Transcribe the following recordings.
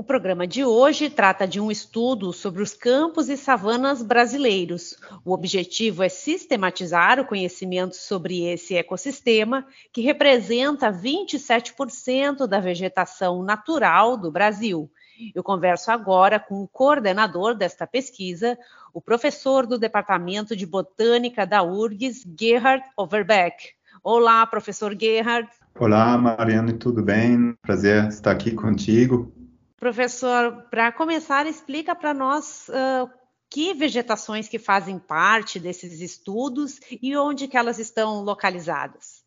o programa de hoje trata de um estudo sobre os campos e savanas brasileiros. O objetivo é sistematizar o conhecimento sobre esse ecossistema, que representa 27% da vegetação natural do Brasil. Eu converso agora com o coordenador desta pesquisa, o professor do Departamento de Botânica da URGS, Gerhard Overbeck. Olá, professor Gerhard. Olá, Mariane, tudo bem? Prazer estar aqui contigo. Professor, para começar, explica para nós uh, que vegetações que fazem parte desses estudos e onde que elas estão localizadas.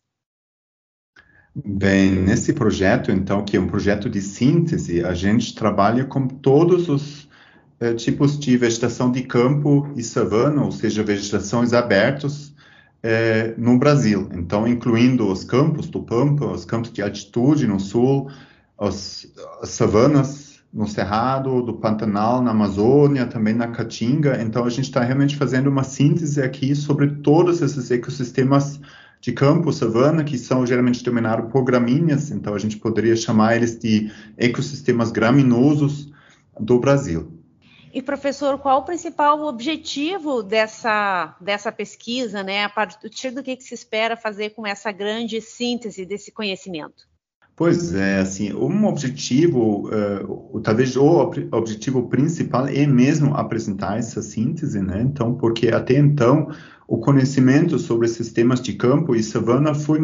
Bem, nesse projeto, então, que é um projeto de síntese, a gente trabalha com todos os uh, tipos de vegetação de campo e savana, ou seja, vegetações abertas uh, no Brasil. Então, incluindo os campos do Pampa, os campos de altitude no sul, as, as savanas no Cerrado, do Pantanal, na Amazônia, também na Caatinga. Então, a gente está realmente fazendo uma síntese aqui sobre todos esses ecossistemas de campo, savana, que são geralmente denominados por gramíneas. Então, a gente poderia chamar eles de ecossistemas graminosos do Brasil. E, professor, qual o principal objetivo dessa, dessa pesquisa, né? A partir do que, que se espera fazer com essa grande síntese desse conhecimento? Pois é, assim, um objetivo, uh, talvez o ob objetivo principal é mesmo apresentar essa síntese, né? Então, porque até então o conhecimento sobre sistemas de campo e savana foi,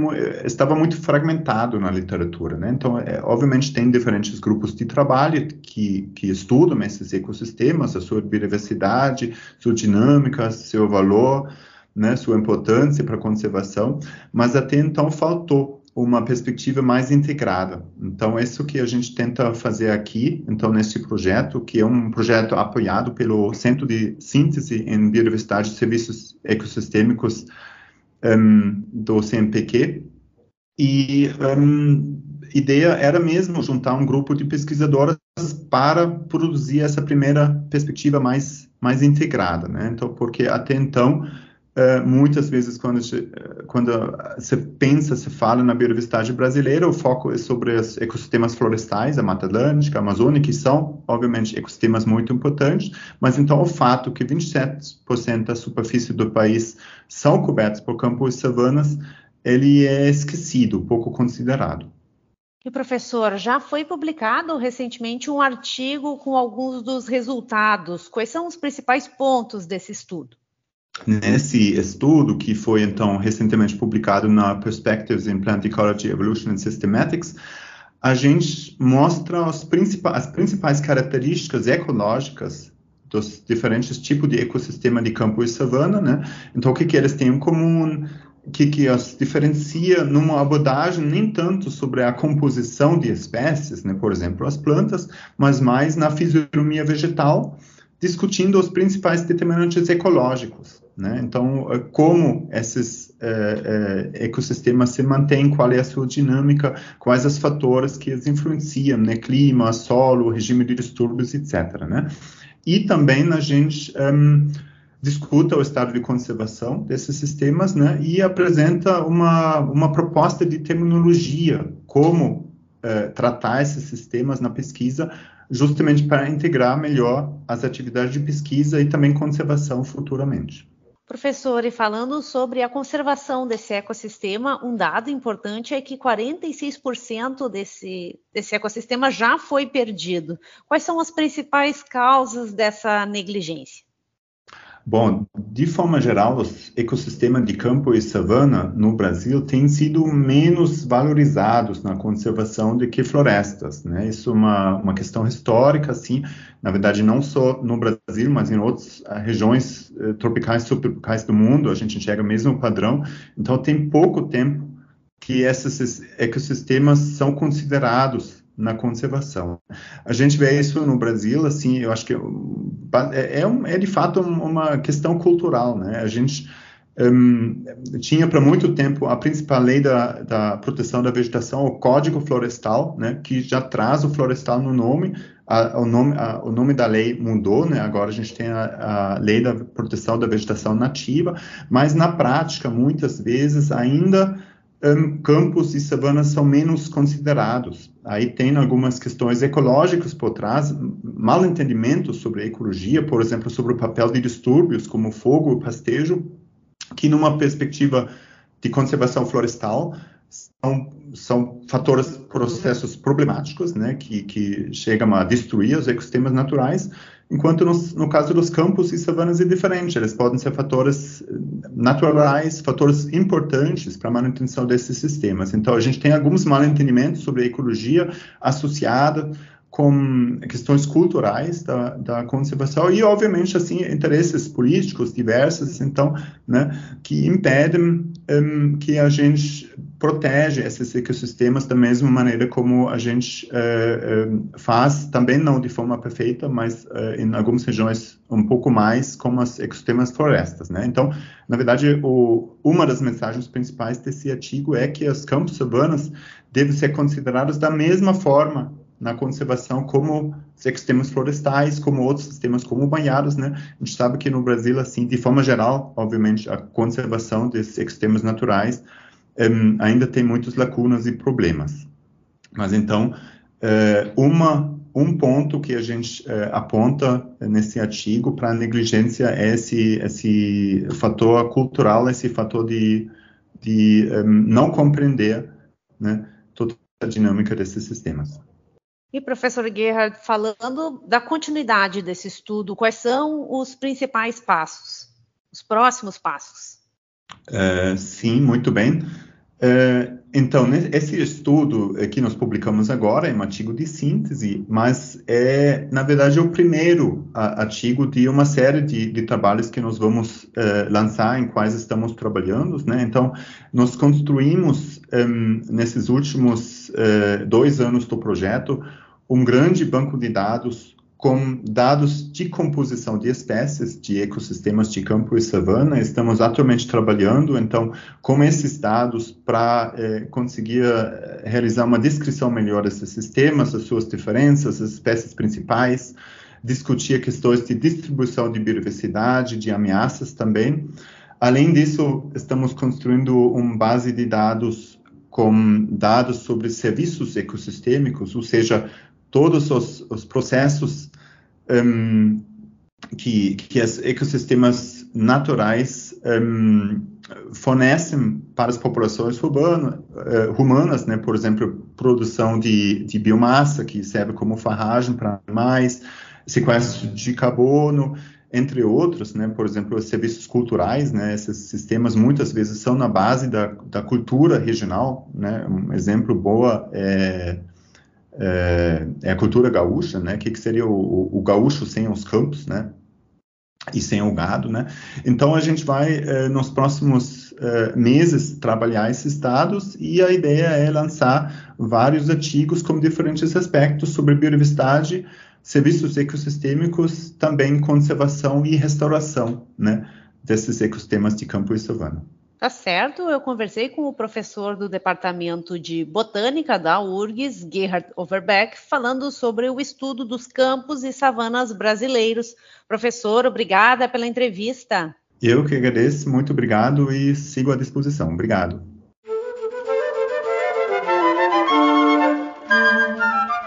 estava muito fragmentado na literatura, né? Então, é, obviamente tem diferentes grupos de trabalho que, que estudam esses ecossistemas, a sua biodiversidade, sua dinâmica, seu valor, né, sua importância para a conservação, mas até então faltou uma perspectiva mais integrada. Então, é isso que a gente tenta fazer aqui, então, nesse projeto, que é um projeto apoiado pelo Centro de Síntese em Biodiversidade e Serviços Ecossistêmicos um, do CNPq. E um, a ideia era mesmo juntar um grupo de pesquisadoras para produzir essa primeira perspectiva mais, mais integrada, né? Então, porque até então Uh, muitas vezes, quando, quando se pensa, se fala na biodiversidade brasileira, o foco é sobre os ecossistemas florestais, a Mata Atlântica, a Amazônia, que são, obviamente, ecossistemas muito importantes, mas então o fato que 27% da superfície do país são cobertos por campos e savanas, ele é esquecido, pouco considerado. E professor, já foi publicado recentemente um artigo com alguns dos resultados. Quais são os principais pontos desse estudo? Nesse estudo que foi então recentemente publicado na Perspectives in Plant Ecology, Evolution and Systematics, a gente mostra principais, as principais características ecológicas dos diferentes tipos de ecossistema de campo e savana, né? Então, o que, que eles têm em comum? O que, que as diferencia numa abordagem nem tanto sobre a composição de espécies, né? Por exemplo, as plantas, mas mais na fisionomia vegetal, discutindo os principais determinantes ecológicos. Né? Então, eh, como esses é, é, ecossistemas se mantêm, qual é a sua dinâmica, quais os fatores que os influenciam, né? clima, solo, regime de distúrbios, etc. Né? E também a gente um, discuta o estado de conservação desses sistemas né? e apresenta uma, uma proposta de terminologia, como tratar esses sistemas na pesquisa justamente para integrar melhor as atividades de pesquisa e também conservação futuramente. Professor, e falando sobre a conservação desse ecossistema, um dado importante é que 46% desse, desse ecossistema já foi perdido. Quais são as principais causas dessa negligência? Bom, de forma geral, os ecossistemas de campo e savana no Brasil têm sido menos valorizados na conservação do que florestas, né? Isso é uma, uma questão histórica, assim, na verdade, não só no Brasil, mas em outras uh, regiões uh, tropicais subtropicais do mundo, a gente enxerga o mesmo padrão. Então, tem pouco tempo que esses ecossistemas são considerados na conservação. A gente vê isso no Brasil, assim, eu acho que é, é, é de fato uma questão cultural, né? A gente um, tinha para muito tempo a principal lei da, da, proteção da vegetação, o Código Florestal, né, que já traz o florestal no nome. A, o, nome a, o nome da lei mudou, né, agora a gente tem a, a, lei da proteção da vegetação nativa, mas na prática, muitas vezes, ainda campos e savanas são menos considerados. Aí tem algumas questões ecológicas por trás, mal entendimento sobre ecologia, por exemplo, sobre o papel de distúrbios como fogo pastejo, que numa perspectiva de conservação florestal são, são fatores, processos problemáticos, né, que, que chegam a destruir os ecossistemas naturais, enquanto no, no, caso dos campos e savanas é diferente, eles podem ser fatores naturais, fatores importantes para a manutenção desses sistemas. Então, a gente tem alguns mal entendimentos sobre a ecologia associada com questões culturais da, da, conservação e, obviamente, assim, interesses políticos diversos, então, né, que impedem um, que a gente protege esses ecossistemas da mesma maneira como a gente uh, uh, faz, também não de forma perfeita, mas uh, em algumas regiões um pouco mais como os ecossistemas florestas, né? Então, na verdade, o, uma das mensagens principais desse artigo é que os campos urbanos devem ser considerados da mesma forma na conservação como ecossistemas florestais, como outros sistemas como banhados, né? A gente sabe que no Brasil, assim, de forma geral, obviamente, a conservação desses ecossistemas naturais um, ainda tem muitas lacunas e problemas. Mas então, uh, uma um ponto que a gente uh, aponta nesse artigo para a negligência é esse, esse fator cultural, esse fator de, de um, não compreender né, toda a dinâmica desses sistemas. E, professor Gerhard, falando da continuidade desse estudo, quais são os principais passos, os próximos passos? Uh, sim, muito bem. Uh, então, esse estudo que nós publicamos agora é um artigo de síntese, mas é, na verdade, o primeiro artigo de uma série de, de trabalhos que nós vamos uh, lançar, em quais estamos trabalhando. Né? Então, nós construímos, um, nesses últimos uh, dois anos do projeto, um grande banco de dados com dados de composição de espécies, de ecossistemas de campo e savana. Estamos atualmente trabalhando, então, com esses dados para eh, conseguir eh, realizar uma descrição melhor desses sistemas, as suas diferenças, as espécies principais, discutir questões de distribuição de biodiversidade, de ameaças também. Além disso, estamos construindo uma base de dados com dados sobre serviços ecossistêmicos, ou seja, todos os, os processos um, que, que os ecossistemas naturais um, fornecem para as populações urbanas, uh, humanas, né? por exemplo, produção de, de biomassa, que serve como farragem para animais, sequestro de carbono, entre outros, né, por exemplo, os serviços culturais, né, esses sistemas muitas vezes são na base da, da cultura regional, né, um exemplo boa é é, é a cultura gaúcha, né? O que, que seria o, o, gaúcho sem os campos, né? E sem o gado, né? Então a gente vai é, nos próximos é, meses trabalhar esses dados e a ideia é lançar vários artigos com diferentes aspectos sobre biodiversidade, serviços ecossistêmicos, também conservação e restauração, né? Desses ecossistemas de campo e savana. Tá certo, eu conversei com o professor do Departamento de Botânica da URGS, Gerhard Overbeck, falando sobre o estudo dos campos e savanas brasileiros. Professor, obrigada pela entrevista. Eu que agradeço, muito obrigado e sigo à disposição. Obrigado.